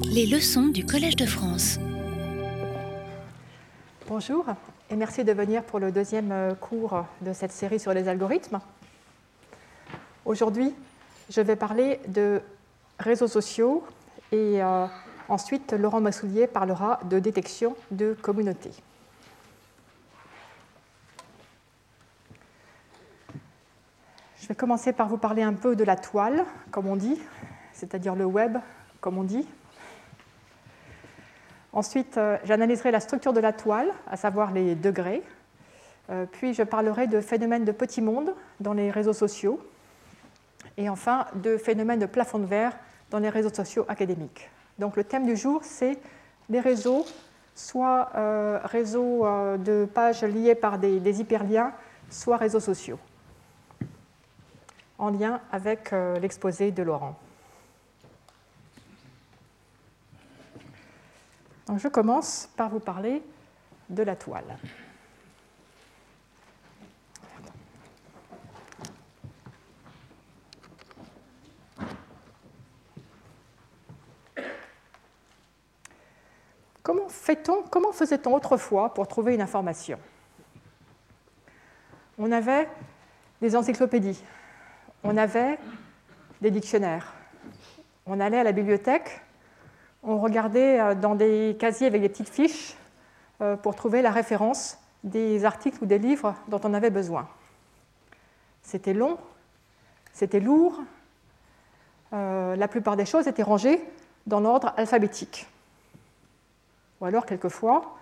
Les leçons du Collège de France. Bonjour et merci de venir pour le deuxième euh, cours de cette série sur les algorithmes. Aujourd'hui, je vais parler de réseaux sociaux et euh, ensuite Laurent Massoulier parlera de détection de communautés. Je vais commencer par vous parler un peu de la toile, comme on dit, c'est-à-dire le web, comme on dit. Ensuite, euh, j'analyserai la structure de la toile, à savoir les degrés. Euh, puis, je parlerai de phénomènes de petits mondes dans les réseaux sociaux. Et enfin, de phénomènes de plafond de verre dans les réseaux sociaux académiques. Donc, le thème du jour, c'est les réseaux, soit euh, réseaux de pages liées par des, hyperliens, soit réseaux sociaux en lien avec l'exposé de Laurent. Je commence par vous parler de la toile. Comment faisait-on autrefois pour trouver une information? On avait des encyclopédies, on avait des dictionnaires. On allait à la bibliothèque, on regardait euh, dans des casiers avec des petites fiches euh, pour trouver la référence des articles ou des livres dont on avait besoin. C'était long, c'était lourd, euh, la plupart des choses étaient rangées dans l'ordre alphabétique. Ou alors, quelquefois,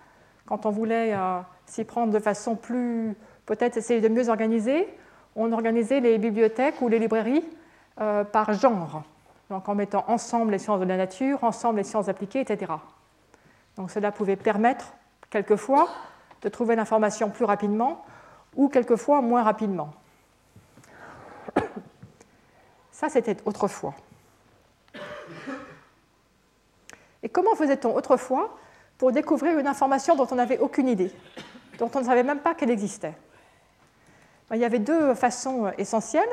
quand on voulait s'y prendre de façon plus, peut-être essayer de mieux organiser, on organisait les bibliothèques ou les librairies par genre, donc en mettant ensemble les sciences de la nature, ensemble les sciences appliquées, etc. Donc cela pouvait permettre quelquefois de trouver l'information plus rapidement ou quelquefois moins rapidement. Ça, c'était autrefois. Et comment faisait-on autrefois pour découvrir une information dont on n'avait aucune idée, dont on ne savait même pas qu'elle existait? Il y avait deux façons essentielles.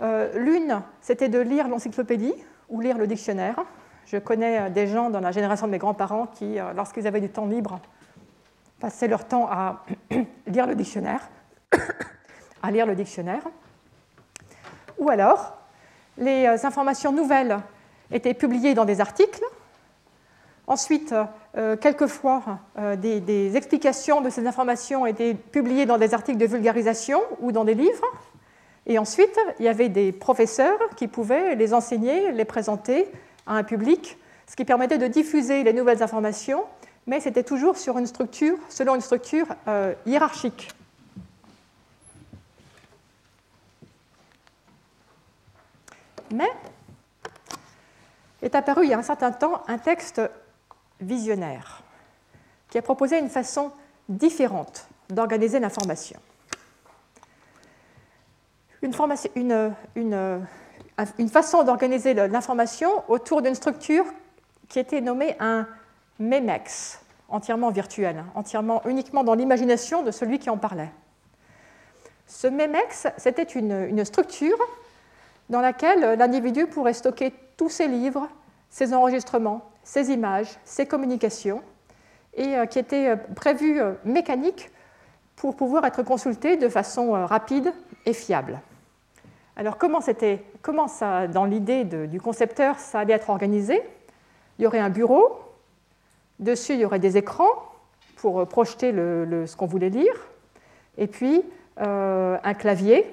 Euh, l'une, c'était de lire l'encyclopédie ou lire le dictionnaire. Je connais euh, des gens dans la génération de mes grands-parents qui, lorsqu'ils avaient du temps libre, passaient leur temps à lire le dictionnaire, à lire le dictionnaire. Ou alors, les informations nouvelles étaient publiées dans des articles Ensuite, euh, quelquefois, euh, des, explications de ces informations étaient publiées dans des articles de vulgarisation ou dans des livres. Et ensuite, il y avait des professeurs qui pouvaient les enseigner, les présenter à un public, ce qui permettait de diffuser les nouvelles informations, mais c'était toujours selon une structure euh, hiérarchique. Mais est apparu il y a un certain temps un texte visionnaire, qui a proposé une façon différente d'organiser l'information. Une, façon d'organiser l'information autour d'une structure qui était nommée un MEMEX, entièrement virtuel, entièrement uniquement dans l'imagination de celui qui en parlait. Ce MEMEX, c'était une structure dans laquelle l'individu pourrait stocker tous ses livres, ses enregistrements, ces images, ces communications, et euh, qui étaient euh, prévues euh, mécaniques pour pouvoir être consultées de façon rapide et fiable. Alors comment, ça, dans l'idée du concepteur, ça allait être organisé? Il y aurait un bureau, dessus il y aurait des écrans pour projeter ce qu'on voulait lire, et puis un clavier,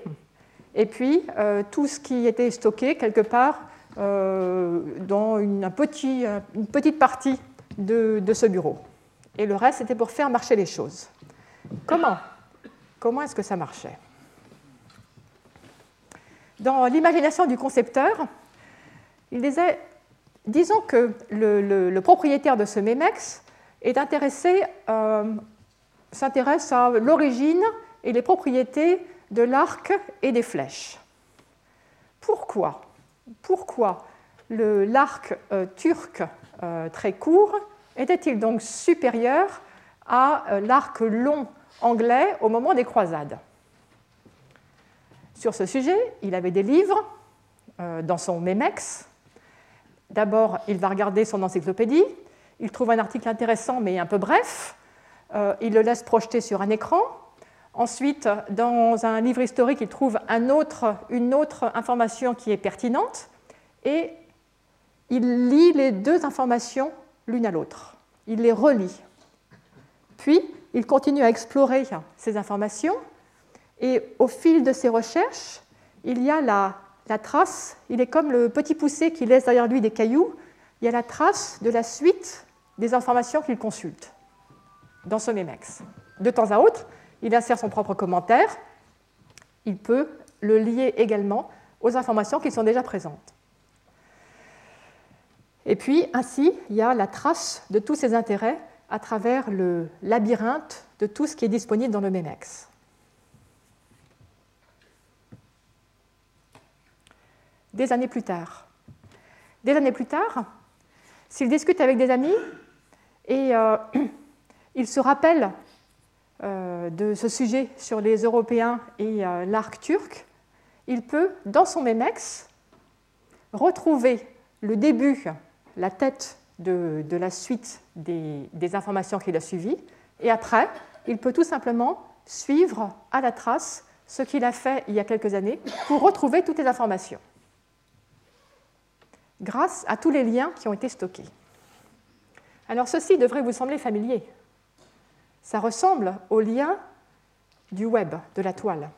et puis tout ce qui était stocké quelque part euh, dans une, petite partie de, ce bureau. Et le reste, c'était pour faire marcher les choses. Comment? Comment est-ce que ça marchait? Dans l'imagination du concepteur, il disait, disons que le, propriétaire de ce MEMEX est intéressé, euh, s'intéresse à l'origine et les propriétés de l'arc et des flèches. Pourquoi? Pourquoi l'arc euh, turc euh, très court était-il donc supérieur à l'arc long anglais au moment des croisades? Sur ce sujet, il avait des livres dans son Memex D'abord, il va regarder son encyclopédie, il trouve un article intéressant mais un peu bref, euh, il le laisse projeter sur un écran. Ensuite, dans un livre historique, il trouve une autre information qui est pertinente et il lit les deux informations l'une à l'autre. Il les relie. Puis, il continue à explorer ces informations et au fil de ses recherches, il y a la, trace, il est comme le petit poussé qui laisse derrière lui des cailloux, il y a la trace de la suite des informations qu'il consulte dans ce Memex. De temps à autre, il insère son propre commentaire, il peut le lier également aux informations qui sont déjà présentes. Et puis, ainsi, il y a la trace de tous ses intérêts à travers le labyrinthe de tout ce qui est disponible dans le Memex. Des années plus tard. Des années plus tard, s'il discute avec des amis et euh, il se rappelle euh, de ce sujet sur les Européens et euh, l'arc turc, il peut, dans son Memex, retrouver le début, la tête de, la suite des informations qu'il a suivies, et après, il peut tout simplement suivre à la trace ce qu'il a fait il y a quelques années pour retrouver toutes les informations, grâce à tous les liens qui ont été stockés. Alors ceci devrait vous sembler familier. Ça ressemble au lien du web, de la toile.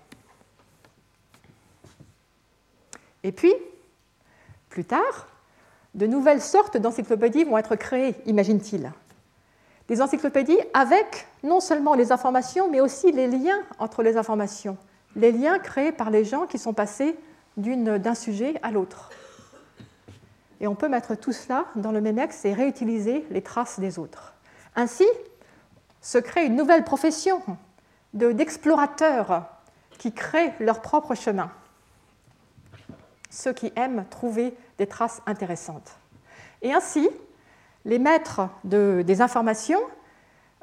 Et puis, plus tard, de nouvelles sortes d'encyclopédies vont être créées, imagine-t-il. Des encyclopédies avec non seulement les informations, mais aussi les liens entre les informations, les liens créés par les gens qui sont passés d'un sujet à l'autre. Et on peut mettre tout cela dans le Memex et réutiliser les traces des autres. Ainsi, se crée une nouvelle profession d'explorateurs qui créent leur propre chemin. Ceux qui aiment trouver des traces intéressantes. Et ainsi, les maîtres des informations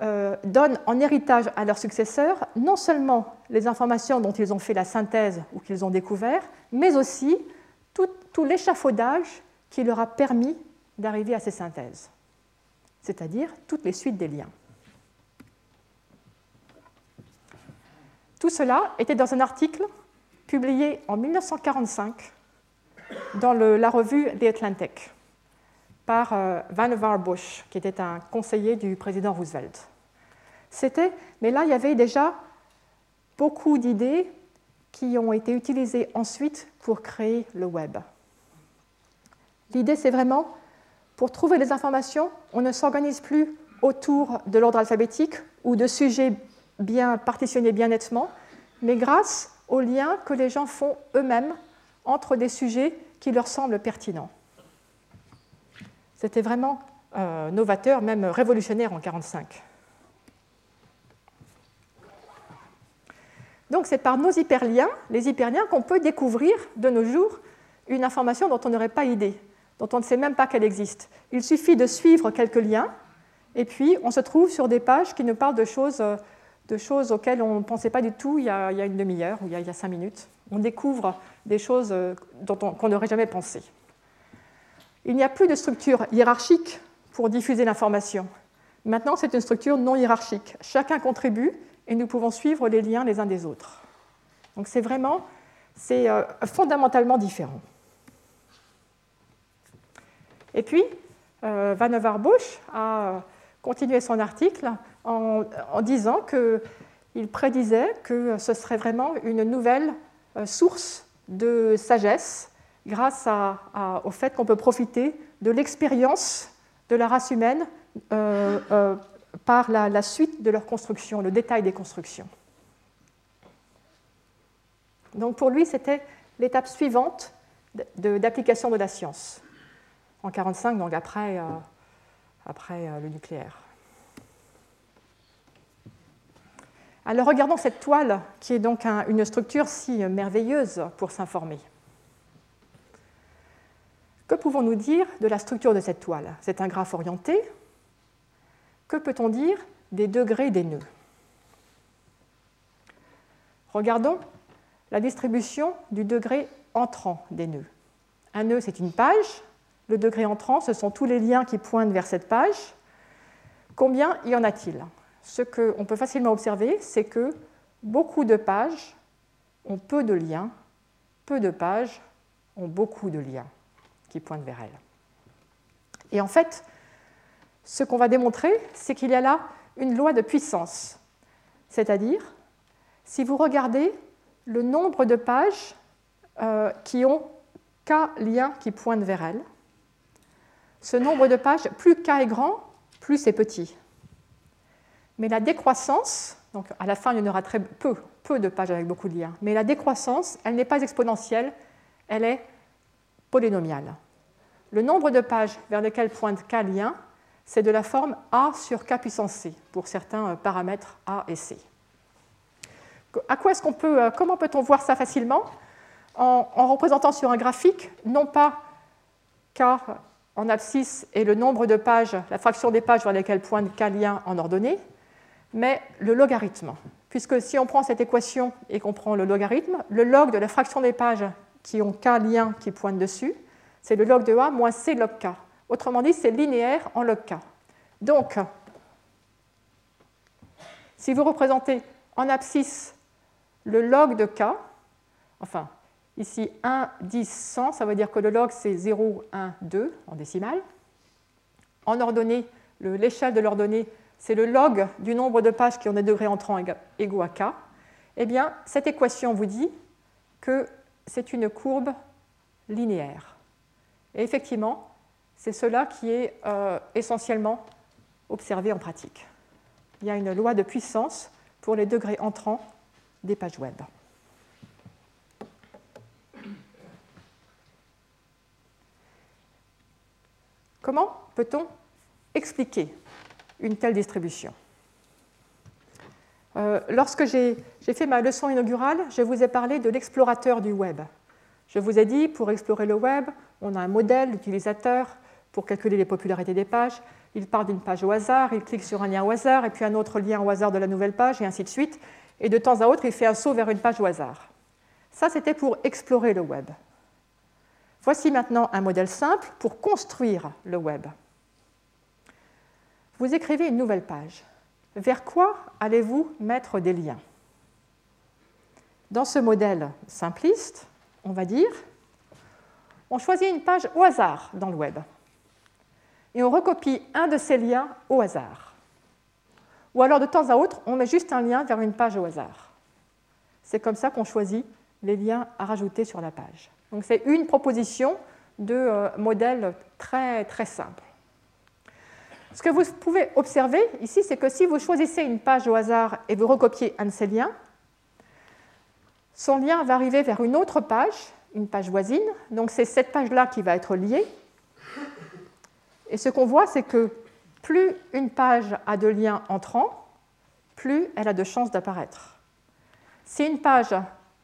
euh, donnent en héritage à leurs successeurs non seulement les informations dont ils ont fait la synthèse ou qu'ils ont découvert, mais aussi tout l'échafaudage qui leur a permis d'arriver à ces synthèses, c'est-à-dire toutes les suites des liens. Tout cela était dans un article publié en 1945 dans la revue The Atlantic par euh, Vannevar Bush, qui était un conseiller du président Roosevelt. C'était, mais là, il y avait déjà beaucoup d'idées qui ont été utilisées ensuite pour créer le web. L'idée, c'est vraiment, pour trouver les informations, on ne s'organise plus autour de l'ordre alphabétique ou de sujets bien partitionnés bien nettement, mais grâce aux liens que les gens font eux-mêmes entre des sujets qui leur semblent pertinents. C'était vraiment euh, novateur, même révolutionnaire en 1945. Donc c'est par nos hyperliens, les hyperliens, qu'on peut découvrir de nos jours une information dont on n'aurait pas idée dont on ne sait même pas qu'elle existe. Il suffit de suivre quelques liens, et puis on se trouve sur des pages qui nous parlent de choses, euh, de choses auxquelles on ne pensait pas du tout il y a, une demi-heure ou il y, a, cinq minutes. On découvre des choses euh, dont qu'on n'aurait jamais pensé. Il n'y a plus de structure hiérarchique pour diffuser l'information. Maintenant, c'est une structure non hiérarchique. Chacun contribue et nous pouvons suivre les liens les uns des autres. Donc c'est vraiment, c'est euh, fondamentalement différent. Et puis, euh, Van a continué son article en, disant qu'il prédisait que ce serait vraiment une nouvelle euh, source de sagesse grâce au fait qu'on peut profiter de l'expérience de la race humaine euh, par la, suite de leur construction, le détail des constructions. Donc pour lui, c'était l'étape suivante d'application de la science en 1945, donc après, euh, euh, le nucléaire. Alors regardons cette toile qui est donc une structure si merveilleuse pour s'informer. Que pouvons-nous dire de la structure de cette toile? C'est un graphe orienté. Que peut-on dire des degrés des nœuds? Regardons la distribution du degré entrant des nœuds. Un nœud, c'est une page, le degré entrant, ce sont tous les liens qui pointent vers cette page. Combien y en a-t-il? Ce qu'on peut facilement observer, c'est que beaucoup de pages ont peu de liens, peu de pages ont beaucoup de liens qui pointent vers elles. Et en fait, ce qu'on va démontrer, c'est qu'il y a là une loi de puissance. C'est-à-dire, si vous regardez le nombre de pages euh, qui ont K liens qui pointent vers elles, ce nombre de pages, plus K est grand, plus c'est petit. Mais la décroissance, donc à la fin il y en aura très peu, peu de pages avec beaucoup de liens, mais la décroissance, elle n'est pas exponentielle, elle est polynomiale. Le nombre de pages vers lesquelles pointe K liens, c'est de la forme A sur K puissance C pour certains euh, paramètres A et C. À quoi est-ce qu'on peut, euh, comment peut-on voir ça facilement? En, en, représentant sur un graphique non pas K en abscisse et le nombre de pages, la fraction des pages vers lesquelles pointe K en ordonnée, mais le logarithme. Puisque si on prend cette équation et qu'on prend le logarithme, le log de la fraction des pages qui ont K lien qui pointent dessus, c'est le log de A moins C log K. Autrement dit, c'est linéaire en log K. Donc, si vous représentez en abscisse le log de K, enfin, ici 1, 10, 100, ça veut dire que le log c'est 0, 1, 2 en décimale. En ordonnée, l'échelle de l'ordonnée, c'est le log du nombre de pages qui ont des degrés entrants égaux à K. Eh bien, cette équation vous dit que c'est une courbe linéaire. Et effectivement, c'est cela qui est euh, essentiellement observé en pratique. Il y a une loi de puissance pour les degrés entrants des pages web. Comment peut-on expliquer une telle distribution? Euh, Lorsque j'ai fait ma leçon inaugurale, je vous ai parlé de l'explorateur du web. Je vous ai dit, pour explorer le web, on a un modèle d'utilisateur pour calculer les popularités des pages. Il part d'une page au hasard, il clique sur un lien au hasard, et puis un autre lien au hasard de la nouvelle page, et ainsi de suite. Et de temps à autre, il fait un saut vers une page au hasard. Ça, c'était pour explorer le web. Voici maintenant un modèle simple pour construire le web. Vous écrivez une nouvelle page. Vers quoi allez-vous mettre des liens? Dans ce modèle simpliste, on va dire, on choisit une page au hasard dans le web et on recopie un de ces liens au hasard. Ou alors de temps à autre, on met juste un lien vers une page au hasard. C'est comme ça qu'on choisit les liens à rajouter sur la page. Donc c'est une proposition de euh, modèle très, très simple. Ce que vous pouvez observer ici, c'est que si vous choisissez une page au hasard et vous recopiez un de ces liens, son lien va arriver vers une autre page, une page voisine. Donc c'est cette page-là qui va être liée. Et ce qu'on voit, c'est que plus une page a de liens entrants, plus elle a de chances d'apparaître. Si une page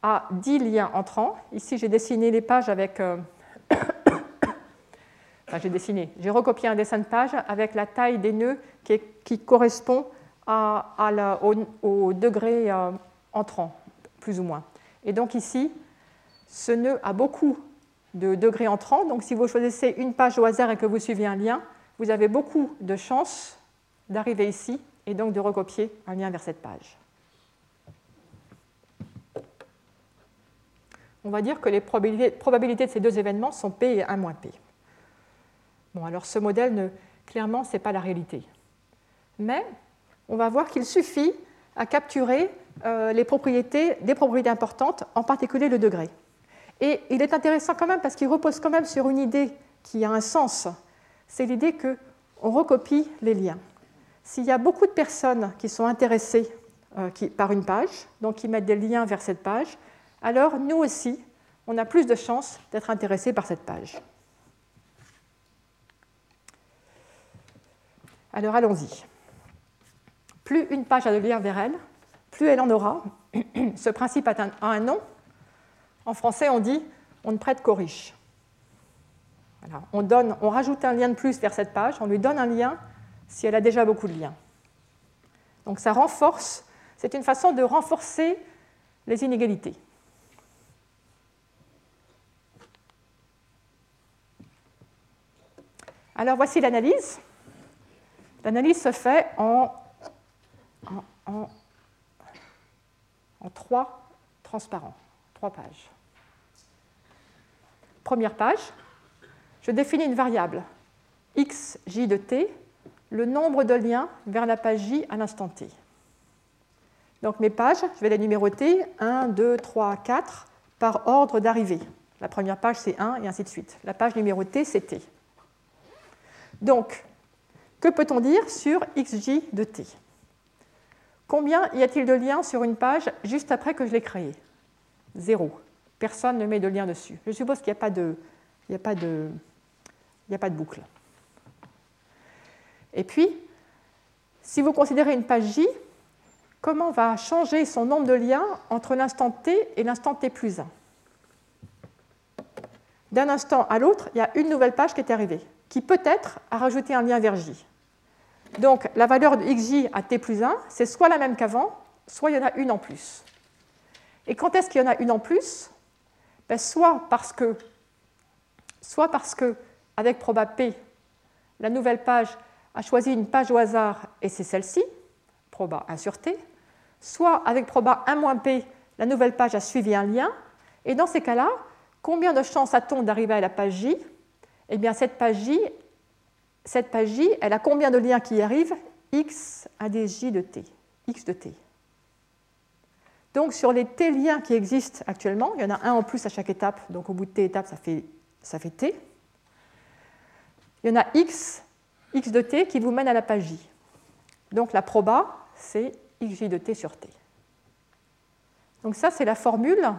a 10 liens entrants, ici j'ai dessiné les pages avec... Euh, j'ai dessiné, j'ai recopié un dessin de page avec la taille des nœuds qui, correspond au, degré euh, entrant, plus ou moins. Et donc ici, ce nœud a beaucoup de degrés entrants. Donc si vous choisissez une page au hasard et que vous suivez un lien, vous avez beaucoup de chances d'arriver ici et donc de recopier un lien vers cette page. On va dire que les probabilités de ces deux événements sont P et 1 moins P. Bon, alors ce modèle, ne, clairement, ce n'est pas la réalité. Mais on va voir qu'il suffit à capturer euh, les propriétés, des propriétés importantes, en particulier le degré. Et il est intéressant quand même parce qu'il repose quand même sur une idée qui a un sens. C'est l'idée qu'on recopie les liens. S'il y a beaucoup de personnes qui sont intéressées euh, par une page, donc qui mettent des liens vers cette page, alors nous aussi, on a plus de chances d'être intéressés par cette page. Alors allons-y. Plus une page a de liens vers elle, plus elle en aura. Ce principe a un nom, en français, on dit on ne prête qu'aux riches. On, donne, on rajoute un lien de plus vers cette page, on lui donne un lien si elle a déjà beaucoup de liens. Donc ça renforce, c'est une façon de renforcer les inégalités. Alors voici l'analyse. L'analyse se fait en, trois transparents, trois pages. Première page, je définis une variable x, j de t, le nombre de liens vers la page j à l'instant t. Donc mes pages, je vais les numéroter 1, 2, 3, 4 par ordre d'arrivée. La première page, c'est 1 et ainsi de suite. La page numérotée, c'est t. Donc, que peut-on dire sur xj de t? Combien y a-t-il de liens sur une page juste après que je l'ai créée Zéro. Personne ne met de lien dessus. Je suppose qu'il n'y a, pas de, a pas de boucle. Et puis, si vous considérez une page J, comment va changer son nombre de liens entre l'instant t et l'instant t plus 1 D'un instant à l'autre, il y a une nouvelle page qui est arrivée, qui peut-être a rajouté un lien vers J. Donc la valeur de xj à t plus 1, c'est soit la même qu'avant, soit il y en a une en plus. Et quand est-ce qu'il y en a une en plus? Ben, soit, parce que, soit parce que, avec proba p, la nouvelle page a choisi une page au hasard et c'est celle-ci, proba 1 sur t, soit avec proba 1 p, la nouvelle page a suivi un lien, et dans ces cas-là, combien de chances a-t-on d'arriver à la page J? Eh bien, cette page J, elle a combien de liens qui y arrivent? X à des J de T, X de T. Donc, sur les T liens qui existent actuellement, il y en a un en plus à chaque étape, donc au bout de T étapes, ça fait, ça fait T. Il y en a X, X de T qui vous mène à la page J. Donc, la proba, c'est XJ de T sur T. Donc, ça, c'est la formule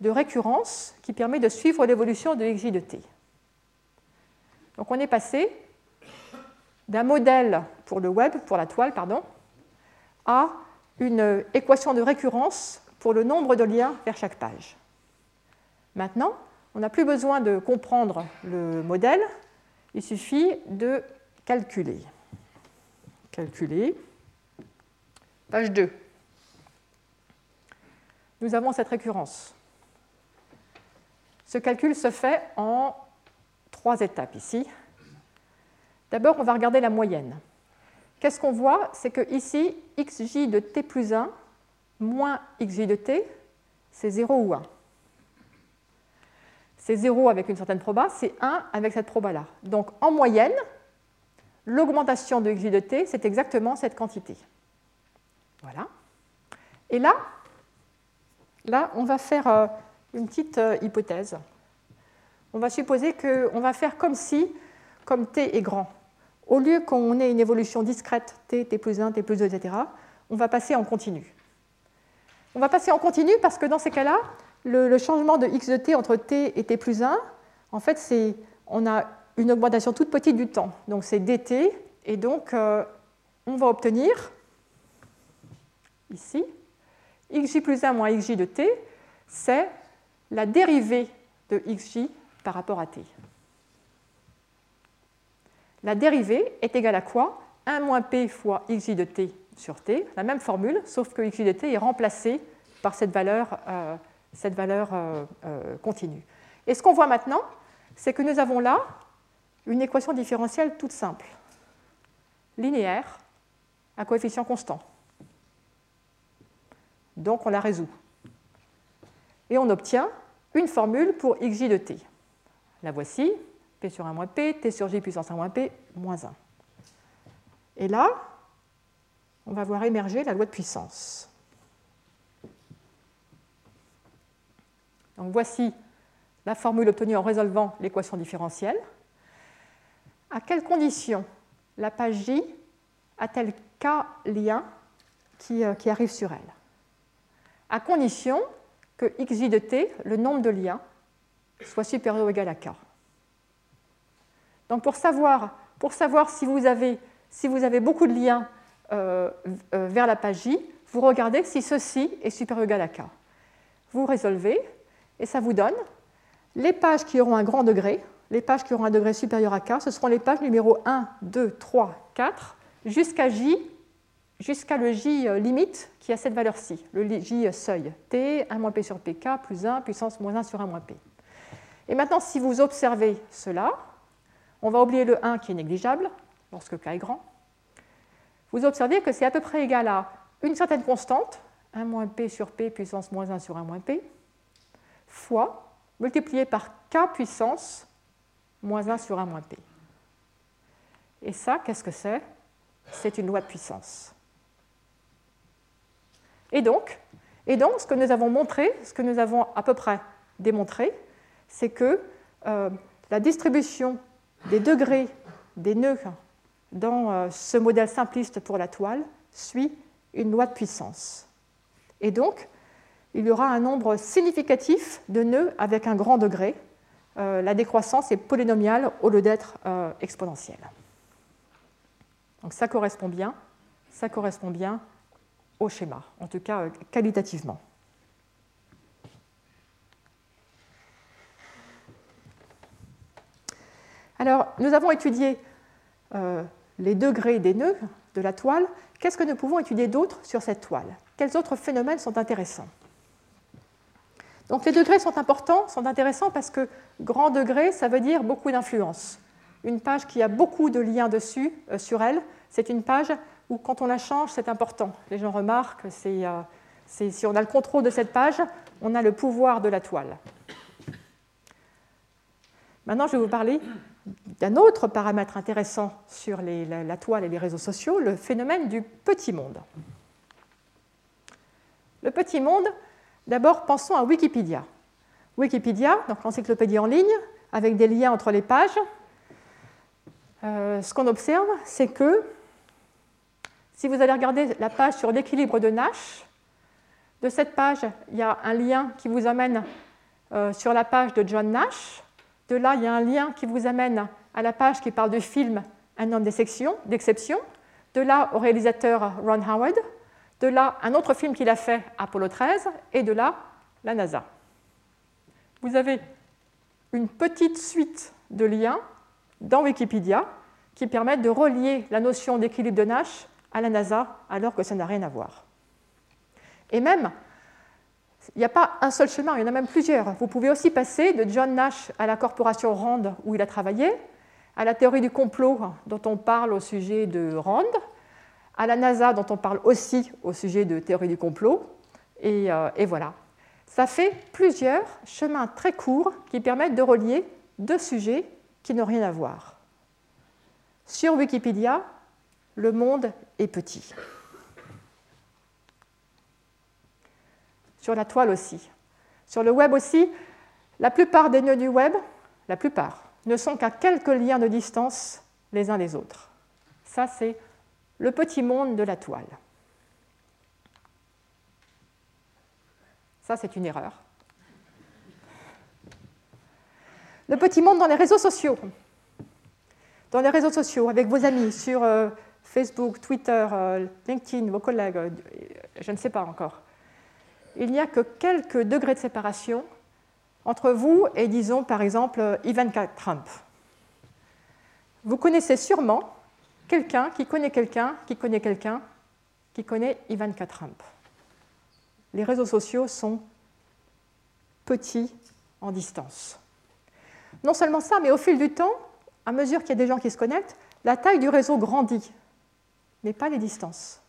de récurrence qui permet de suivre l'évolution de XJ de T. Donc, on est passé d'un modèle pour le web, pour la toile, pardon, à une équation de récurrence pour le nombre de liens vers chaque page. Maintenant, on n'a plus besoin de comprendre le modèle, il suffit de calculer. Calculer. Page 2. Nous avons cette récurrence. Ce calcul se fait en trois étapes ici. D'abord, on va regarder la moyenne. Qu'est-ce qu'on voit? C'est que ici, xj de t plus 1 moins xj de t, c'est 0 ou 1. C'est 0 avec une certaine proba, c'est 1 avec cette proba-là. Donc en moyenne, l'augmentation de xj de t, c'est exactement cette quantité. Voilà. Et là, là, on va faire euh, une petite euh, hypothèse. On va supposer qu'on va faire comme si, comme t est grand, au lieu qu'on ait une évolution discrète, t, t plus 1, t plus 2, etc., on va passer en continu. On va passer en continu parce que dans ces cas-là, le, changement de x de t entre t et t plus 1, en fait, c'est, on a une augmentation toute petite du temps. Donc c'est dt, et donc euh, on va obtenir, ici, xj plus 1 moins xj de t, c'est la dérivée de xj par rapport à t. La dérivée est égale à quoi? 1 moins p fois xj de t sur t, la même formule, sauf que xj de t est remplacé par cette valeur, euh, euh, euh, continue. Et ce qu'on voit maintenant, c'est que nous avons là une équation différentielle toute simple, linéaire, à coefficient constant. Donc on la résout. Et on obtient une formule pour xj de t. La voici, P sur 1 moins P, T sur J puissance 1 moins P, moins 1. Et là, on va voir émerger la loi de puissance. Donc voici la formule obtenue en résolvant l'équation différentielle. À quelles conditions la page J a-t-elle K liens qui, euh, qui arrivent sur elle? À condition que xj de t, le nombre de liens, soit supérieur ou égal à K. Donc pour savoir, pour savoir si, vous avez, beaucoup de liens euh, euh, vers la page J, vous regardez si ceci est supérieur ou égal à K. Vous résolvez et ça vous donne les pages qui auront un grand degré, les pages qui auront un degré supérieur à K, ce seront les pages numéro 1, 2, 3, 4, jusqu'à J, jusqu'à le J euh, limite qui a cette valeur-ci, le J seuil, T, 1 moins P sur PK, plus 1, puissance moins 1 sur 1 moins P. Et maintenant, si vous observez cela, On va oublier le 1 qui est négligeable lorsque k est grand. Vous observez que c'est à peu près égal à une certaine constante, 1 moins p sur p puissance moins 1 sur 1 moins p, fois multiplié par k puissance moins 1 sur 1 moins p. Et ça, qu'est-ce que c'est? C'est une loi de puissance. Et donc, et donc, ce que nous avons montré, ce que nous avons à peu près démontré, c'est que euh, la distribution des degrés des nœuds dans euh, ce modèle simpliste pour la toile suit une loi de puissance. Et donc, il y aura un nombre significatif de nœuds avec un grand degré. Euh, la décroissance est polynomiale au lieu d'être exponentielle. Donc ça correspond bien, ça correspond bien au schéma, en tout cas qualitativement. Alors, nous avons étudié euh, les degrés des nœuds de la toile. Qu'est-ce que nous pouvons étudier d'autre sur cette toile? Quels autres phénomènes sont intéressants? Donc, les degrés sont importants, sont intéressants parce que grand degré, ça veut dire beaucoup d'influence. Une page qui a beaucoup de liens dessus, euh, sur elle, c'est une page où, quand on la change, c'est important. Les gens remarquent, euh, si on a le contrôle de cette page, on a le pouvoir de la toile. Maintenant, je vais vous parler d'un autre paramètre intéressant sur la, toile et les réseaux sociaux, le phénomène du petit monde. Le petit monde, d'abord pensons à Wikipédia. Wikipédia, donc l'encyclopédie en ligne, avec des liens entre les pages. Euh, ce qu'on observe, c'est que si vous allez regarder la page sur l'équilibre de Nash, de cette page, il y a un lien qui vous amène euh, sur la page de John Nash. De là, il y a un lien qui vous amène à la page qui parle du film Un homme d'exception. De là, au réalisateur Ron Howard. De là, un autre film qu'il a fait, Apollo 13. Et de là, la NASA. Vous avez une petite suite de liens dans Wikipédia qui permettent de relier la notion d'équilibre de Nash à la NASA alors que ça n'a rien à voir. Et même, il n'y a pas un seul chemin, il y en a même plusieurs. Vous pouvez aussi passer de John Nash à la corporation Rand où il a travaillé, à la théorie du complot dont on parle au sujet de Rand, à la NASA dont on parle aussi au sujet de théorie du complot, et, euh, et voilà. Ça fait plusieurs chemins très courts qui permettent de relier deux sujets qui n'ont rien à voir. Sur Wikipédia, le monde est petit. Sur la toile aussi. Sur le web aussi, la plupart des nœuds du web, la plupart, ne sont qu'à quelques liens de distance les uns des autres. Ça, c'est le petit monde de la toile. Ça, c'est une erreur. Le petit monde dans les réseaux sociaux. Dans les réseaux sociaux, avec vos amis, sur euh, Facebook, Twitter, euh, LinkedIn, vos collègues, euh, je ne sais pas encore il n'y a que quelques degrés de séparation entre vous et, disons, par exemple, Ivanka Trump. Vous connaissez sûrement quelqu'un qui connaît quelqu'un qui connaît quelqu'un qui connaît Ivanka Trump. Les réseaux sociaux sont petits en distance. Non seulement ça, mais au fil du temps, à mesure qu'il y a des gens qui se connectent, la taille du réseau grandit, mais pas les distances.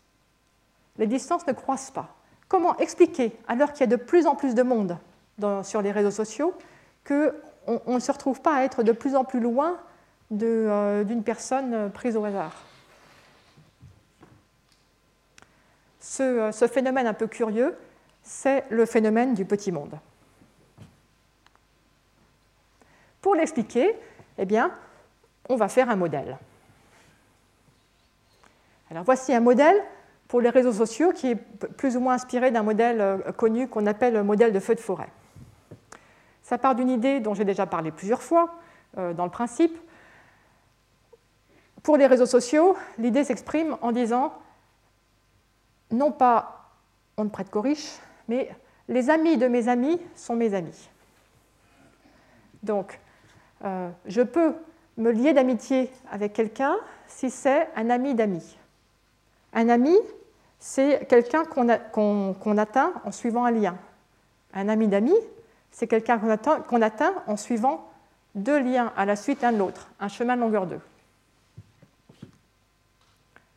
Les distances ne croissent pas. Comment expliquer, alors qu'il y a de plus en plus de monde sur les réseaux sociaux, qu'on ne se retrouve pas à être de plus en plus loin euh, d'une personne prise au hasard ce, ce phénomène un peu curieux, c'est le phénomène du petit monde. Pour l'expliquer, eh bien, on va faire un modèle. Alors voici un modèle pour les réseaux sociaux qui est plus ou moins inspiré d'un modèle euh, connu qu'on appelle le modèle de feu de forêt. Ça part d'une idée dont j'ai déjà parlé plusieurs fois euh, dans le principe. Pour les réseaux sociaux, l'idée s'exprime en disant non pas on ne prête qu'aux riches, mais les amis de mes amis sont mes amis. Donc, euh, je peux me lier d'amitié avec quelqu'un si c'est un ami d'amis. Un ami, c'est quelqu'un qu'on atteint en suivant un lien. Un ami d'ami, c'est quelqu'un qu'on atteint, en suivant deux liens à la suite l'un de l'autre, un chemin de longueur 2.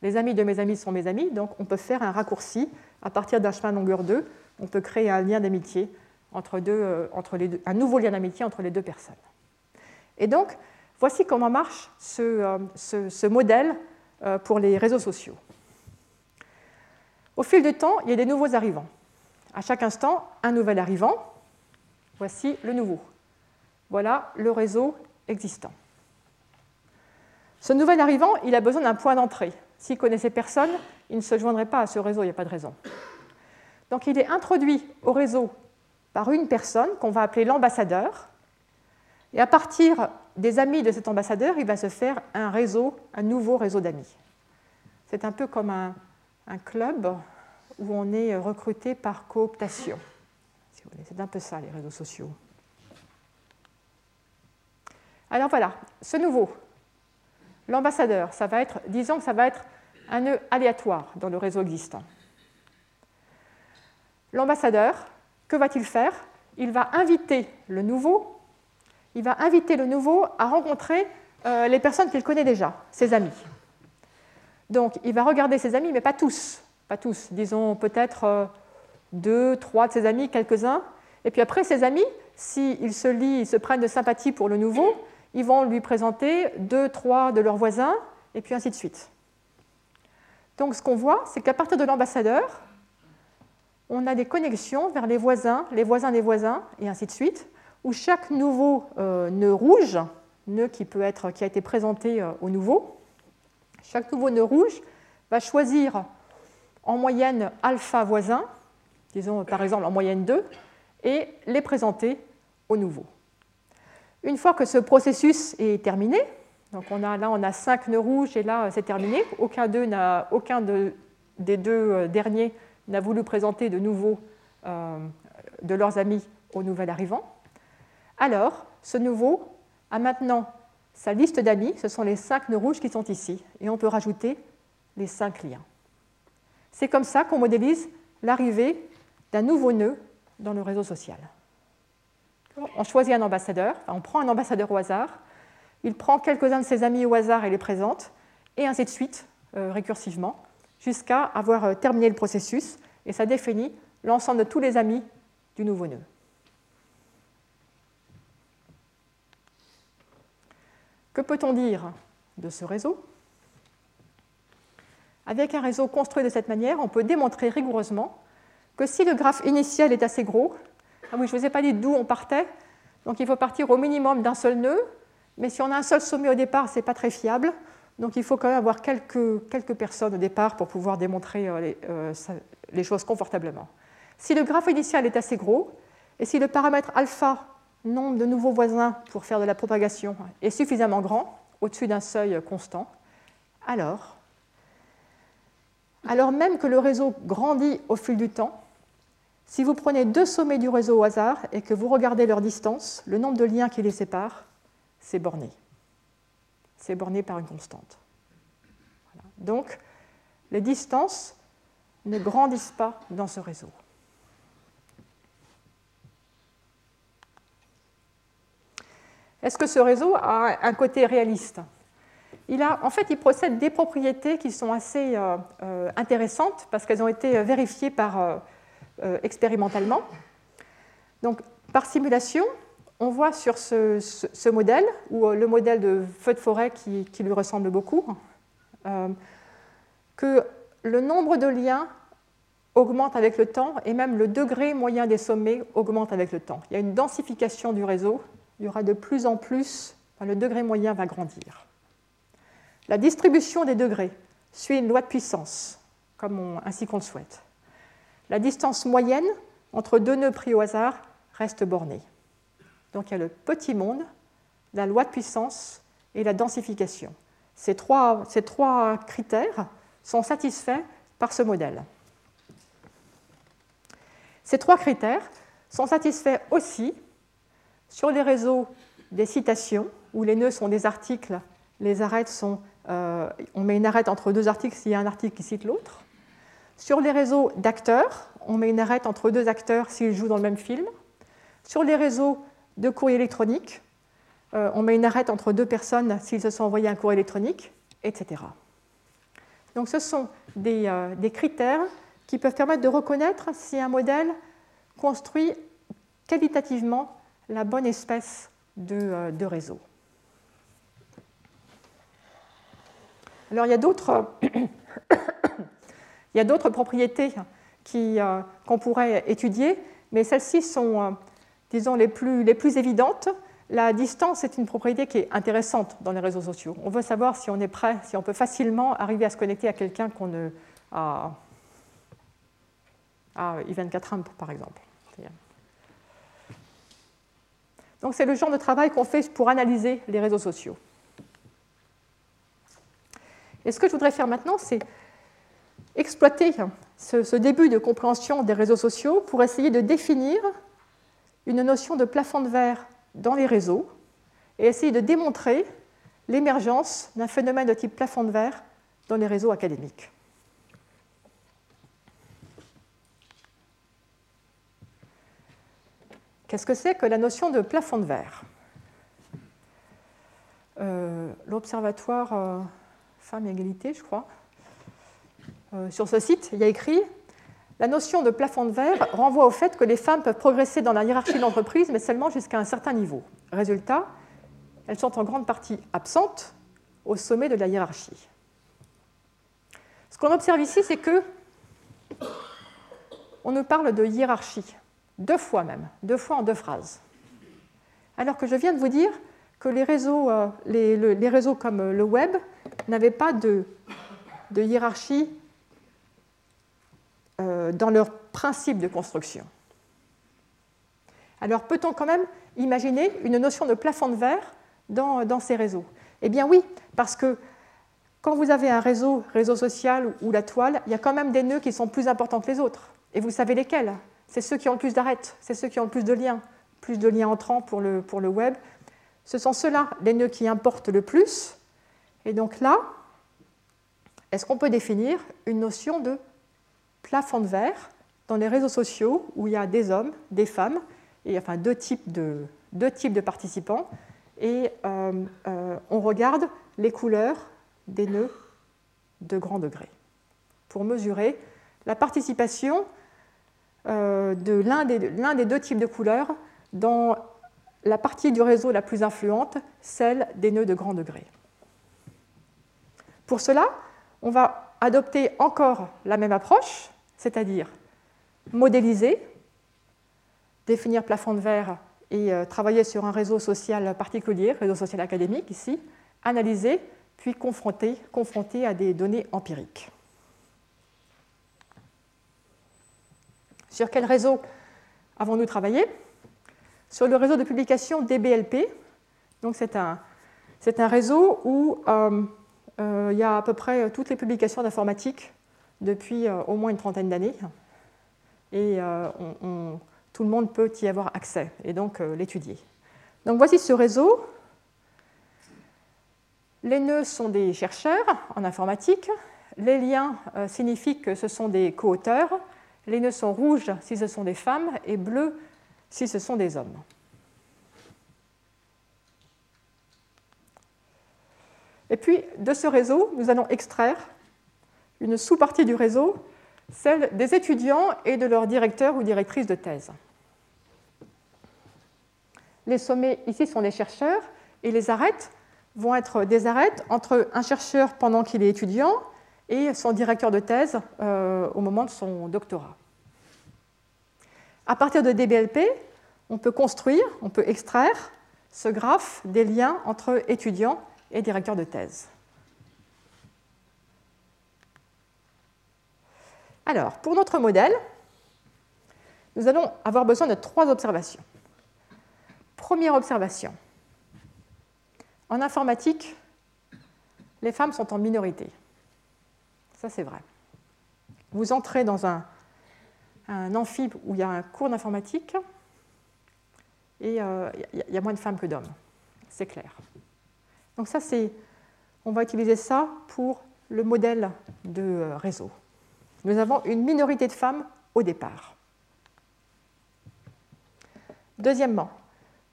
Les amis de mes amis sont mes amis, donc on peut faire un raccourci à partir d'un chemin de longueur 2. On peut créer un lien d'amitié entre, deux, euh, entre un nouveau lien d'amitié entre les deux personnes. Et donc, voici comment marche ce, euh, modèle euh, pour les réseaux sociaux. Au fil du temps, il y a des nouveaux arrivants. À chaque instant, un nouvel arrivant. Voici le nouveau. Voilà le réseau existant. Ce nouvel arrivant, il a besoin d'un point d'entrée. S'il connaissait personne, il ne se joindrait pas à ce réseau, il n'y a pas de raison. Donc il est introduit au réseau par une personne qu'on va appeler l'ambassadeur. Et à partir des amis de cet ambassadeur, il va se faire un réseau, un nouveau réseau d'amis. C'est un peu comme un, un, club où on est recruté par cooptation. C'est un peu ça, les réseaux sociaux. Alors voilà, ce nouveau, l'ambassadeur, ça va être, disons que ça va être un nœud aléatoire dans le réseau existant. L'ambassadeur, que va-t-il faire? Il va inviter le nouveau, il va inviter le nouveau à rencontrer euh, les personnes qu'il connaît déjà, ses amis. Donc il va regarder ses amis, mais pas tous, pas tous, disons peut-être euh, deux, trois de ses amis, quelques-uns. Et puis après, ses amis, s'ils se lient, ils se prennent de sympathie pour le nouveau, ils vont lui présenter deux, trois de leurs voisins, et puis ainsi de suite. Donc ce qu'on voit, c'est qu'à partir de l'ambassadeur, on a des connexions vers les voisins, les voisins des voisins, et ainsi de suite, où chaque nouveau euh, nœud rouge, nœud qui, peut être, qui a été présenté euh, au nouveau, chaque nouveau nœud rouge va choisir en moyenne alpha voisin, disons par exemple en moyenne 2, et les présenter au nouveau. Une fois que ce processus est terminé, donc on a, là on a 5 nœuds rouges et là c'est terminé, aucun, aucun des deux euh, derniers n'a voulu présenter de nouveau euh, de leurs amis au nouvel arrivant. Alors, ce nouveau a maintenant sa liste d'amis, ce sont les 5 nœuds rouges qui sont ici, et on peut rajouter les 5 liens. C'est comme ça qu'on modélise l'arrivée d'un nouveau nœud dans le réseau social. On choisit un ambassadeur, on prend un ambassadeur au hasard, il prend quelques-uns de ses amis au hasard et les présente, et ainsi de suite, euh, récursivement, jusqu'à avoir euh, terminé le processus, et ça définit l'ensemble de tous les amis du nouveau nœud. Que peut-on dire de ce réseau? Avec un réseau construit de cette manière, on peut démontrer rigoureusement que si le graphe initial est assez gros, ah oui, je ne vous ai pas dit d'où on partait. Donc il faut partir au minimum d'un seul nœud. Mais si on a un seul sommet au départ, ce n'est pas très fiable. Donc il faut quand même avoir quelques, quelques personnes au départ pour pouvoir démontrer euh, les, euh, les, choses confortablement. Si le graphe initial est assez gros, et si le paramètre alpha, nombre de nouveaux voisins pour faire de la propagation, est suffisamment grand, au-dessus d'un seuil constant, alors, alors même que le réseau grandit au fil du temps, si vous prenez deux sommets du réseau au hasard et que vous regardez leur distance, le nombre de liens qui les séparent, c'est borné. C'est borné par une constante. Donc, les distances ne grandissent pas dans ce réseau. Est-ce que ce réseau a un côté réaliste? En fait, il possède des propriétés qui sont assez euh, euh, intéressantes parce qu'elles ont été vérifiées par euh, expérimentalement. Donc, par simulation, on voit sur ce, modèle, ou le modèle de feu de forêt qui, lui ressemble beaucoup, que le nombre de liens augmente avec le temps et même le degré moyen des sommets augmente avec le temps. Il y a une densification du réseau, il y aura de plus en plus, le degré moyen va grandir. La distribution des degrés suit une loi de puissance, ainsi qu'on le souhaite la distance moyenne entre deux nœuds pris au hasard reste bornée. Donc il y a le petit monde, la loi de puissance et la densification. Ces trois critères sont satisfaits par ce modèle. Ces trois critères sont satisfaits aussi sur les réseaux des citations, où les nœuds sont des articles, euh, on met une arête entre deux articles s'il y a un article qui cite l'autre. Sur les réseaux d'acteurs, on met une arête entre deux acteurs s'ils jouent dans le même film. Sur les réseaux de courrier électronique, euh, on met une arête entre deux personnes s'ils se sont envoyés un courrier électronique, etc. Donc ce sont des, euh, critères qui peuvent permettre de reconnaître si un modèle construit qualitativement la bonne espèce de, euh, réseau. Alors il y a d'autres, propriétés qu'on pourrait étudier, mais celles-ci sont, disons, les plus, évidentes. La distance est une propriété qui est intéressante dans les réseaux sociaux. On veut savoir si on est prêt, si on peut facilement arriver à se connecter à quelqu'un qu'on ne. à, à Event Trump, par exemple. Donc, c'est le genre de travail qu'on fait pour analyser les réseaux sociaux. Et ce que je voudrais faire maintenant, c'est exploiter ce, début de compréhension des réseaux sociaux pour essayer de définir une notion de plafond de verre dans les réseaux et essayer de démontrer l'émergence d'un phénomène de type plafond de verre dans les réseaux académiques. Qu'est-ce que c'est que la notion de plafond de verre euh, L'Observatoire euh, Femmes et Égalité, je crois, euh, sur ce site, il y a écrit la notion de plafond de verre renvoie au fait que les femmes peuvent progresser dans la hiérarchie de l'entreprise, mais seulement jusqu'à un certain niveau. Résultat, elles sont en grande partie absentes au sommet de la hiérarchie. Ce qu'on observe ici, c'est que on nous parle de hiérarchie, deux fois même, deux fois en deux phrases. Alors que je viens de vous dire que les réseaux, euh, les, réseaux comme le web n'avaient pas de, hiérarchie euh, dans leur principe de construction. Alors peut-on quand même imaginer une notion de plafond de verre dans, ces réseaux? Eh bien oui, parce que quand vous avez un réseau, réseau social ou la toile, il y a quand même des nœuds qui sont plus importants que les autres. Et vous savez lesquels? C'est ceux qui ont le plus d'arêtes, c'est ceux qui ont le plus de liens, plus de liens entrants pour le, pour le web. Ce sont ceux-là, les nœuds qui importent le plus. Et donc là, est-ce qu'on peut définir une notion de plafond de verre dans les réseaux sociaux où il y a des hommes, des femmes, et enfin deux types de, deux types de participants, et euh, euh, on regarde les couleurs des nœuds de grand degré pour mesurer la participation de l'un des, des, deux types de couleurs dans la partie du réseau la plus influente, celle des nœuds de grand degré. Pour cela, on va adopter encore la même approche, c'est-à-dire modéliser, définir plafond de verre et euh, travailler sur un réseau social particulier, réseau social académique ici, analyser, puis confronter, confronter à des données empiriques. Sur quel réseau avons-nous travaillé? Sur le réseau de publication DBLP. C'est un, réseau où euh, euh, il y a à peu près toutes les publications d'informatique depuis euh, au moins une trentaine d'années. Et euh, tout le monde peut y avoir accès et donc euh, l'étudier. Donc voici ce réseau. Les nœuds sont des chercheurs en informatique. Les liens signifient que ce sont des co-auteurs. Les nœuds sont rouges si ce sont des femmes et bleus si ce sont des hommes. Et puis, de ce réseau, nous allons extraire une sous-partie du réseau, celle des étudiants et de leurs directeurs ou directrices de thèse. Les sommets ici sont les chercheurs et les arêtes vont être des arêtes entre un chercheur pendant qu'il est étudiant et son directeur de thèse euh, au moment de son doctorat. À partir de DBLP, on peut construire, on peut extraire ce graphe des liens entre étudiants et directeurs de thèse. Alors, pour notre modèle, nous allons avoir besoin de trois observations. Première observation. En informatique, les femmes sont en minorité. Ça, c'est vrai. Vous entrez dans un, un où il y a un cours d'informatique et euh, il y a moins de femmes que d'hommes. C'est clair. Donc ça, c'est, on va utiliser ça pour le modèle de euh, réseau nous avons une minorité de femmes au départ. Deuxièmement,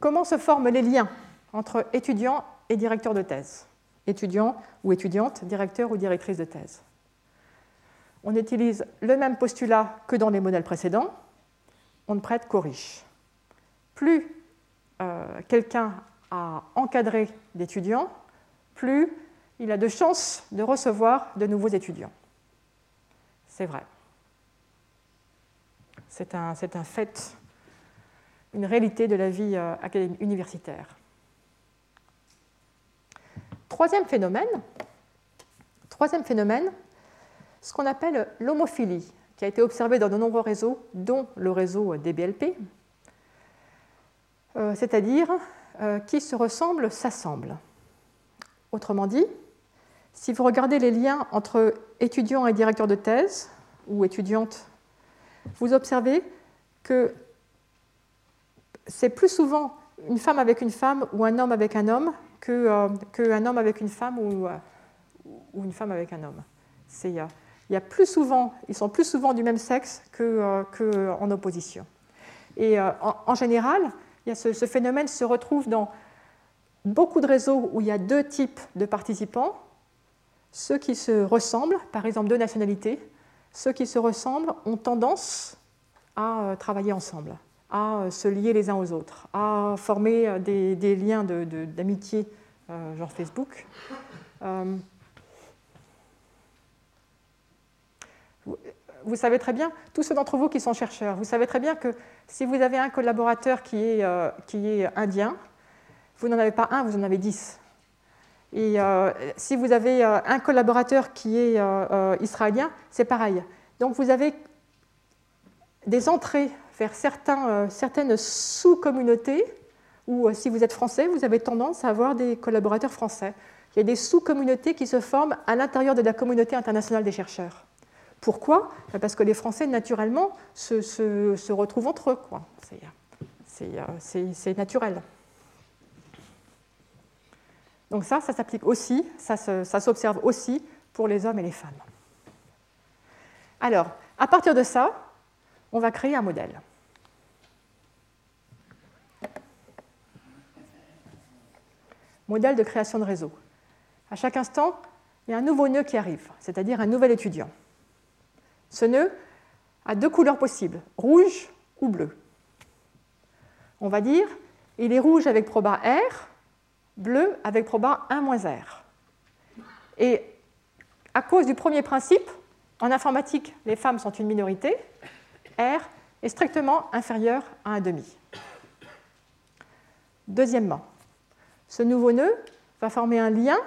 comment se forment les liens entre étudiant et directeur de thèse, étudiant ou étudiante, directeur ou directrice de thèse? On utilise le même postulat que dans les modèles précédents, on ne prête qu'aux riches. Plus euh, quelqu'un a encadré d'étudiants, plus il a de chances de recevoir de nouveaux étudiants. C'est vrai. C'est un, fait, une réalité de la vie euh, universitaire. Troisième phénomène, troisième phénomène, ce qu'on appelle l'homophilie, qui a été observé dans de nombreux réseaux, dont le réseau DBLP, euh, c'est-à-dire euh, qui se ressemblent s'assemblent. Autrement dit, si vous regardez les liens entre étudiants et directeurs de thèse ou étudiantes, vous observez que c'est plus souvent une femme avec une femme ou un homme avec un homme qu'un euh, homme avec une femme ou, une femme avec un homme. Il y, a, plus souvent, ils sont plus souvent du même sexe qu'en opposition. Et en général, ce, phénomène se retrouve dans beaucoup de réseaux où il y a deux types de participants, ceux qui se ressemblent, par exemple deux nationalités, ceux qui se ressemblent ont tendance à euh, travailler ensemble, à euh, se lier les uns aux autres, à former euh, des, liens d'amitié, genre Facebook. Vous savez très bien, tous ceux d'entre vous qui sont chercheurs, vous savez très bien que si vous avez un collaborateur qui est, euh, qui est indien, vous n'en avez pas un, vous en avez dix. Et euh, si vous avez euh, un collaborateur qui est israélien, c'est pareil. Donc vous avez des entrées vers certaines sous-communautés, ou si vous êtes français, vous avez tendance à avoir des collaborateurs français. Il y a des sous-communautés qui se forment à l'intérieur de la communauté internationale des chercheurs. Pourquoi? Ben, Parce que les Français, naturellement, se, retrouvent entre eux. C'est naturel. Donc ça, ça s'applique aussi, ça s'observe aussi pour les hommes et les femmes. Alors, à partir de ça, on va créer un modèle. Modèle de création de réseau. À chaque instant, il y a un nouveau nœud qui arrive, c'est-à-dire un nouvel étudiant. Ce nœud a deux couleurs possibles, rouge ou bleu. On va dire, il est rouge avec proba R, bleu avec proba 1 R. Et à cause du premier principe, en informatique, les femmes sont une minorité, R est strictement inférieur à 1,5. Deuxièmement, ce nouveau nœud va former un lien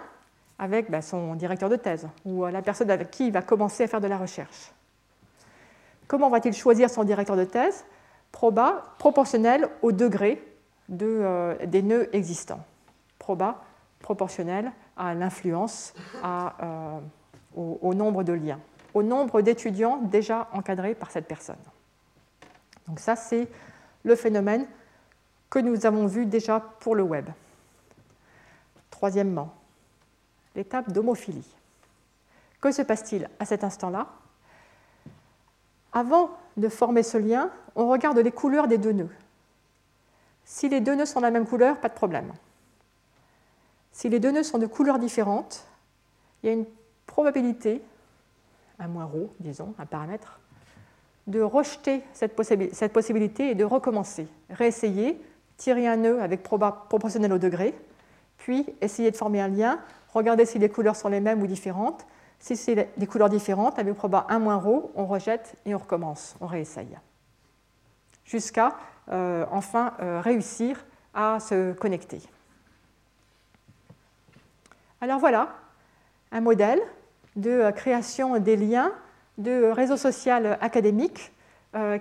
avec ben, son directeur de thèse ou la personne avec qui il va commencer à faire de la recherche. Comment va-t-il choisir son directeur de thèse? Proba proportionnel au degré euh, des nœuds existants. Proba proportionnel à l'influence, euh, au, nombre de liens, au nombre d'étudiants déjà encadrés par cette personne. Donc ça, c'est le phénomène que nous avons vu déjà pour le web. Troisièmement, l'étape d'homophilie. Que se passe-t-il à cet instant-là? Avant de former ce lien, on regarde les couleurs des deux nœuds. Si les deux nœuds sont de la même couleur, pas de problème. Si les deux nœuds sont de couleurs différentes, il y a une probabilité, un moins rho, disons, un paramètre, de rejeter cette, possibilité et de recommencer, réessayer, tirer un nœud avec proportionnel au degré, puis essayer de former un lien, regarder si les couleurs sont les mêmes ou différentes, si c'est des couleurs différentes, avec proba 1 moins rho, on rejette et on recommence, on réessaye. Jusqu'à euh, enfin euh, réussir à se connecter. Alors voilà, un modèle de euh, création des liens de réseau social académique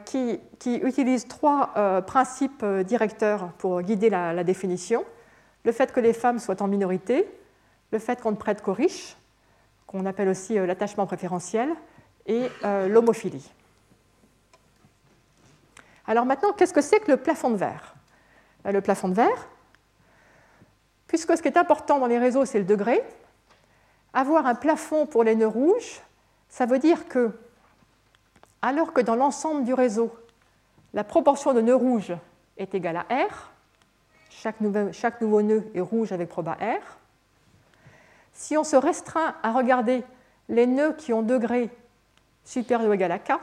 qui, utilise trois principes directeurs pour guider la définition. Le fait que les femmes soient en minorité, le fait qu'on ne prête qu'aux riches, qu'on appelle aussi euh, l'attachement préférentiel, et euh, l'homophilie. Alors maintenant, qu'est-ce que c'est que le plafond de verre? Ben, Le plafond de verre, puisque ce qui est important dans les réseaux, c'est le degré, avoir un plafond pour les nœuds rouges, ça veut dire que, alors que dans l'ensemble du réseau, la proportion de nœuds rouges est égale à R, chaque, chaque nouveau nœud est rouge avec proba R. Si on se restreint à regarder les nœuds qui ont degré supérieur ou égal à K,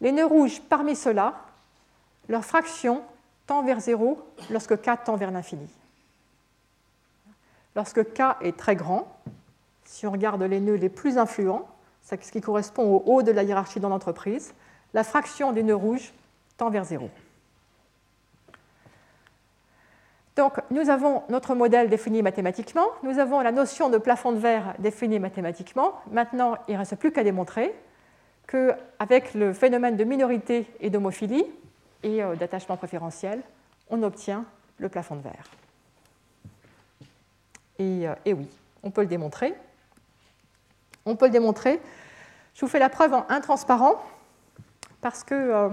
les nœuds rouges parmi ceux-là, leur fraction tend vers 0 lorsque K tend vers l'infini. Lorsque K est très grand, si on regarde les nœuds les plus influents, ce qui correspond au haut de la hiérarchie dans l'entreprise, la fraction des nœuds rouges tend vers 0. Donc, nous avons notre modèle défini mathématiquement, nous avons la notion de plafond de verre définie mathématiquement. Maintenant, il ne reste plus qu'à démontrer qu'avec le phénomène de minorité et d'homophilie et euh, d'attachement préférentiel, on obtient le plafond de verre. Et, euh, et, oui, on peut le démontrer. On peut le démontrer. Je vous fais la preuve en intransparent parce que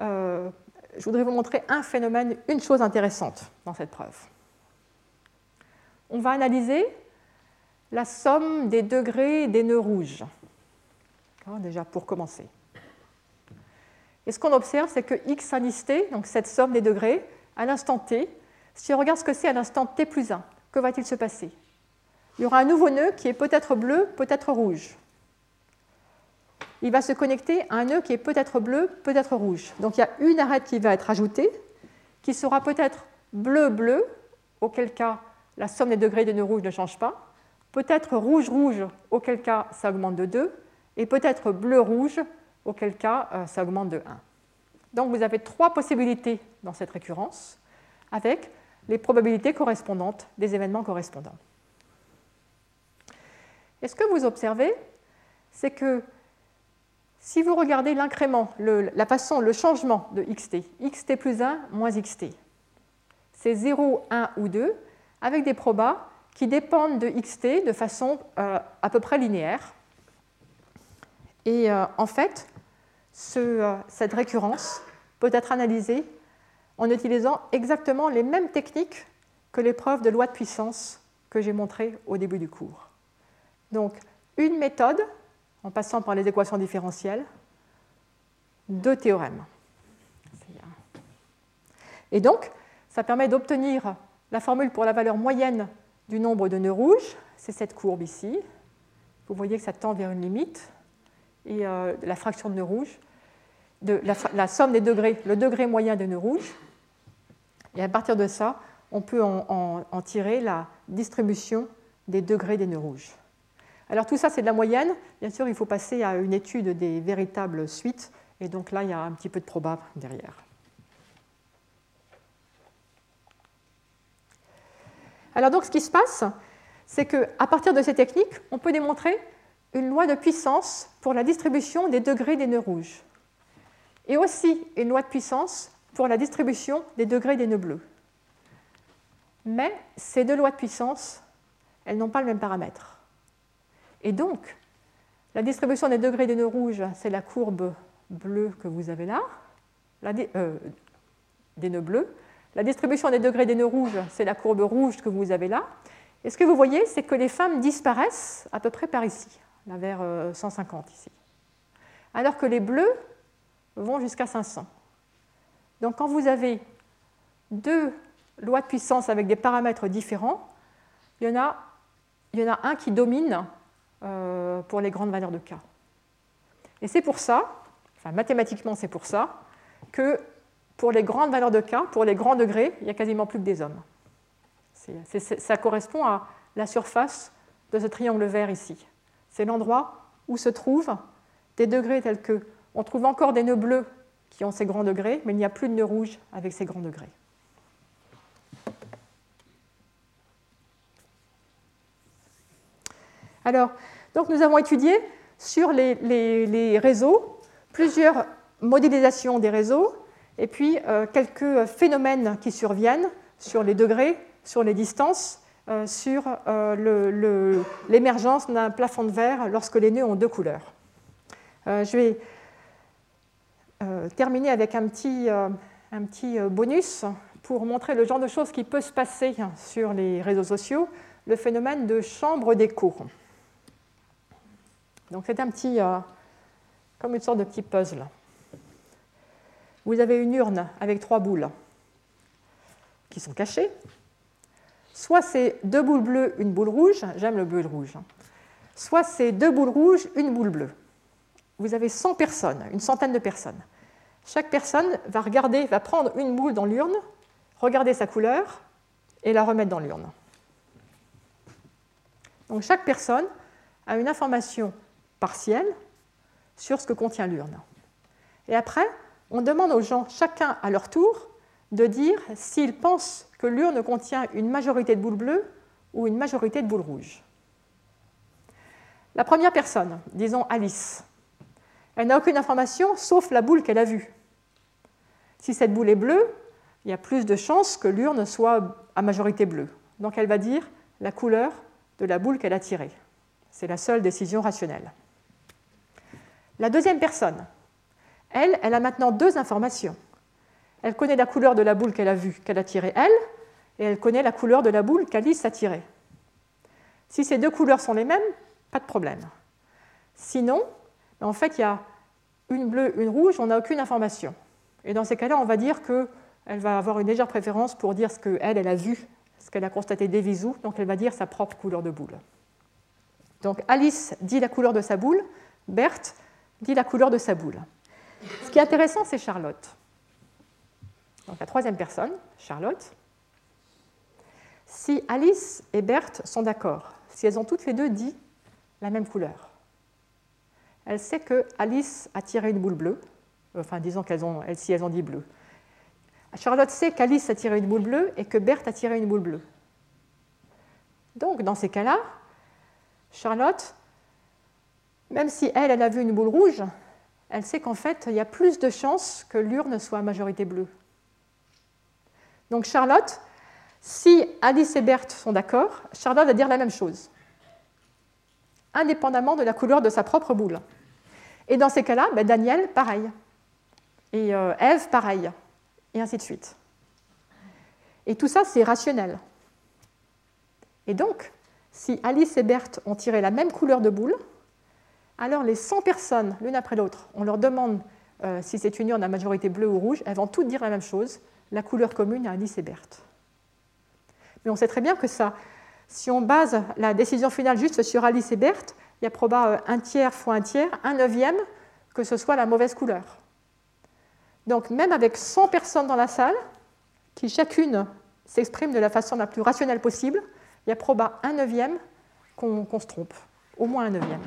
euh, je voudrais vous montrer un phénomène, une chose intéressante dans cette preuve. On va analyser la somme des degrés des nœuds rouges, déjà pour commencer. Et ce qu'on observe, c'est que x t, donc cette somme des degrés, à l'instant t, si on regarde ce que c'est à l'instant t plus 1, que va-t-il se passer? Il y aura un nouveau nœud qui est peut-être bleu, peut-être rouge il va se connecter à un nœud qui est peut-être bleu, peut-être rouge. Donc il y a une arête qui va être ajoutée, qui sera peut-être bleu-bleu, auquel cas la somme des degrés des nœuds rouges ne change pas, peut-être rouge-rouge, auquel cas ça augmente de 2, et peut-être bleu-rouge, auquel cas euh, ça augmente de 1. Donc vous avez trois possibilités dans cette récurrence, avec les probabilités correspondantes des événements correspondants. Et ce que vous observez, c'est que si vous regardez l'incrément, la façon, le changement de xt, xt plus 1 moins xt, c'est 0, 1 ou 2, avec des probas qui dépendent de xt de façon euh, à peu près linéaire. Et euh, en fait, euh, cette récurrence peut être analysée en utilisant exactement les mêmes techniques que l'épreuve de loi de puissance que j'ai montrée au début du cours. Donc, une méthode en passant par les équations différentielles, deux théorèmes. Et donc, ça permet d'obtenir la formule pour la valeur moyenne du nombre de nœuds rouges. C'est cette courbe ici. Vous voyez que ça tend vers une limite. Et euh, la fraction de nœuds rouges, la, somme des degrés, le degré moyen des nœuds rouges. Et à partir de ça, on peut en tirer la distribution des degrés des nœuds rouges. Alors tout ça, c'est de la moyenne. Bien sûr, il faut passer à une étude des véritables suites. Et donc là, il y a un petit peu de probable derrière. Alors donc, ce qui se passe, c'est qu'à partir de ces techniques, on peut démontrer une loi de puissance pour la distribution des degrés des nœuds rouges. Et aussi une loi de puissance pour la distribution des degrés des nœuds bleus. Mais ces deux lois de puissance, elles n'ont pas le même paramètre. Et donc, la distribution des degrés des nœuds rouges, c'est la courbe bleue que vous avez là, euh, des nœuds bleus. La distribution des degrés des nœuds rouges, c'est la courbe rouge que vous avez là. Et ce que vous voyez, c'est que les femmes disparaissent à peu près par ici, vers 150 euh, ici. Alors que les bleus vont jusqu'à 500. Donc quand vous avez deux lois de puissance avec des paramètres différents, il y en a, un qui domine pour les grandes valeurs de K. Et c'est pour ça, enfin mathématiquement c'est pour ça, que pour les grandes valeurs de K, pour les grands degrés, il n'y a quasiment plus que des hommes. ça correspond à la surface de ce triangle vert ici. C'est l'endroit où se trouvent des degrés tels que on trouve encore des nœuds bleus qui ont ces grands degrés, mais il n'y a plus de nœuds rouges avec ces grands degrés. Alors, donc nous avons étudié sur les, réseaux plusieurs modélisations des réseaux et puis euh, quelques phénomènes qui surviennent sur les degrés, sur les distances, euh, sur euh, l'émergence d'un plafond de verre lorsque les nœuds ont deux couleurs. je vais terminer avec un petit, bonus pour montrer le genre de choses qui peut se passer sur les réseaux sociaux, le phénomène de chambre d'écho. Donc c'est un petit, euh, comme une sorte de petit puzzle. Vous avez une urne avec trois boules. qui sont cachées. Soit c'est deux boules bleues, une boule rouge, j'aime le bleu et le rouge. Soit c'est deux boules rouges, une boule bleue. Vous avez 100 personnes, une centaine de personnes. Chaque personne va regarder, va prendre une boule dans l'urne, regarder sa couleur et la remettre dans l'urne. Donc chaque personne a une information partielle sur ce que contient l'urne. Et après, on demande aux gens, chacun à leur tour, de dire s'ils pensent que l'urne contient une majorité de boules bleues ou une majorité de boules rouges. La première personne, disons Alice, elle n'a aucune information sauf la boule qu'elle a vue. Si cette boule est bleue, il y a plus de chances que l'urne soit à majorité bleue. Donc elle va dire la couleur de la boule qu'elle a tirée. C'est la seule décision rationnelle. La deuxième personne, elle, elle a maintenant deux informations. Elle connaît la couleur de la boule qu'elle a vue, qu'elle a tirée elle, et elle connaît la couleur de la boule qu'Alice a tirée. Si ces deux couleurs sont les mêmes, pas de problème. Sinon, en fait, il y a une bleue, une rouge, on n'a aucune information. Et dans ces cas-là, on va dire qu'elle va avoir une légère préférence pour dire ce qu'elle, elle a vu, ce qu'elle a constaté des visous, donc elle va dire sa propre couleur de boule. Donc Alice dit la couleur de sa boule, Berthe dit la couleur de sa boule. Ce qui est intéressant, c'est Charlotte. Donc la troisième personne, Charlotte. Si Alice et Berthe sont d'accord, si elles ont toutes les deux dit la même couleur, elle sait que Alice a tiré une boule bleue, enfin disons qu'elles ont, si elles ont dit bleu. Charlotte sait qu'Alice a tiré une boule bleue et que Berthe a tiré une boule bleue. Donc dans ces cas-là, Charlotte, même si elle, elle a vu une boule rouge, elle sait qu'en fait, il y a plus de chances que l'urne soit majorité bleue. Donc Charlotte, si Alice et Berthe sont d'accord, Charlotte va dire la même chose, indépendamment de la couleur de sa propre boule. Et dans ces cas-là, ben Daniel, pareil. Et euh, Ève, pareil. Et ainsi de suite. Et tout ça, c'est rationnel. Et donc, si Alice et Berthe ont tiré la même couleur de boule, alors les 100 personnes, l'une après l'autre, on leur demande euh, si c'est une urne à majorité bleue ou rouge, elles vont toutes dire la même chose, la couleur commune à Alice et Berthe. Mais on sait très bien que ça, si on base la décision finale juste sur Alice et Berthe, il y a probablement un tiers fois un tiers, un neuvième, que ce soit la mauvaise couleur. Donc même avec 100 personnes dans la salle, qui chacune s'exprime de la façon la plus rationnelle possible, il y a probablement un neuvième qu'on se trompe, au moins un neuvième.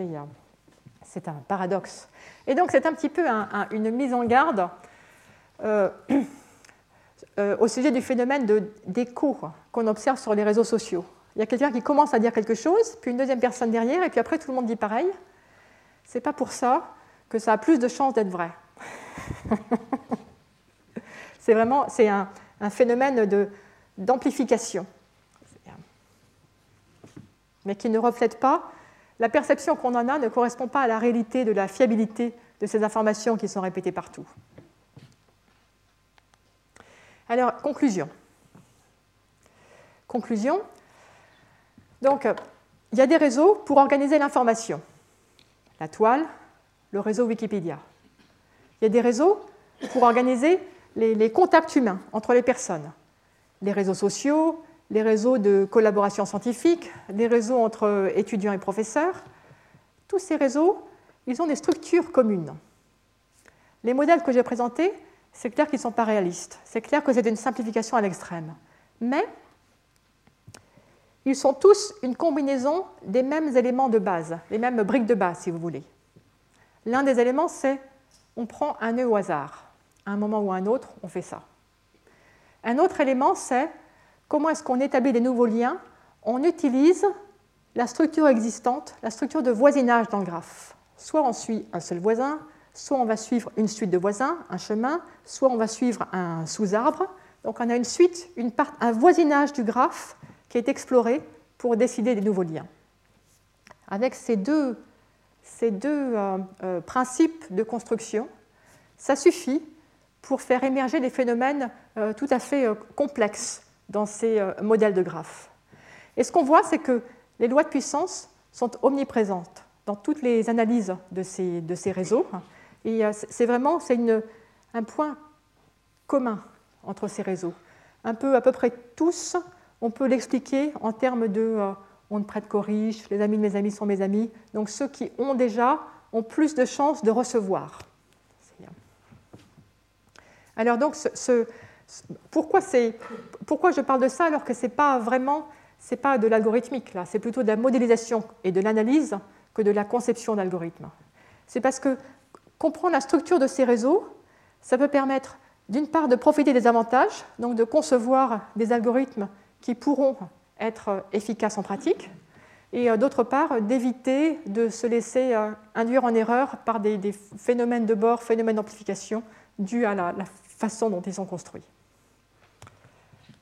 Euh, c'est un paradoxe. Et donc c'est un petit peu une mise en garde euh, euh, au sujet du phénomène d'écho qu'on observe sur les réseaux sociaux. Il y a quelqu'un qui commence à dire quelque chose, puis une deuxième personne derrière, et puis après tout le monde dit pareil. C'est pas pour ça que ça a plus de chances d'être vrai. c'est vraiment c'est un, un, phénomène d'amplification, mais qui ne reflète pas la perception qu'on en a ne correspond pas à la réalité de la fiabilité de ces informations qui sont répétées partout. Alors, conclusion. Conclusion. Donc, il y a des réseaux pour organiser l'information. La toile, le réseau Wikipédia. Il y a des réseaux pour organiser les, les contacts humains entre les personnes. Les réseaux sociaux, les réseaux de collaboration scientifique, les réseaux entre étudiants et professeurs. Tous ces réseaux, ils ont des structures communes. Les modèles que j'ai présentés, c'est clair qu'ils ne sont pas réalistes. C'est clair que c'est une simplification à l'extrême. Mais ils sont tous une combinaison des mêmes éléments de base, les mêmes briques de base, si vous voulez. L'un des éléments, c'est on prend un nœud au hasard. À un moment ou à un autre, on fait ça. Un autre élément, c'est Comment est-ce qu'on établit des nouveaux liens? On utilise la structure existante, la structure de voisinage dans le graphe. Soit on suit un seul voisin, soit on va suivre une suite de voisins, un chemin, soit on va suivre un sous-arbre. Donc on a une suite, un voisinage du graphe qui est exploré pour décider des nouveaux liens. Avec ces deux, ces deux euh, euh, principes de construction, ça suffit pour faire émerger des phénomènes euh, tout à fait complexes dans ces euh, modèles de graphes. Et ce qu'on voit, c'est que les lois de puissance sont omniprésentes dans toutes les analyses de ces, de ces réseaux. Et euh, c'est vraiment c'est un point commun entre ces réseaux. un peu à peu près tous, on peut l'expliquer en termes de euh, on ne prête qu'aux riches, les amis de mes amis sont mes amis. Donc ceux qui ont déjà ont plus de chances de recevoir. Alors donc, pourquoi, je parle de ça alors que ce n'est pas vraiment, c'est pas de l'algorithmique là, c'est plutôt de la modélisation et de l'analyse que de la conception d'algorithmes. C'est parce que comprendre la structure de ces réseaux, ça peut permettre d'une part de profiter des avantages, donc de concevoir des algorithmes qui pourront être efficaces en pratique, et euh, d'autre part d'éviter de se laisser euh, induire en erreur par des, phénomènes de bord, phénomènes d'amplification dus à la, façon dont ils sont construits.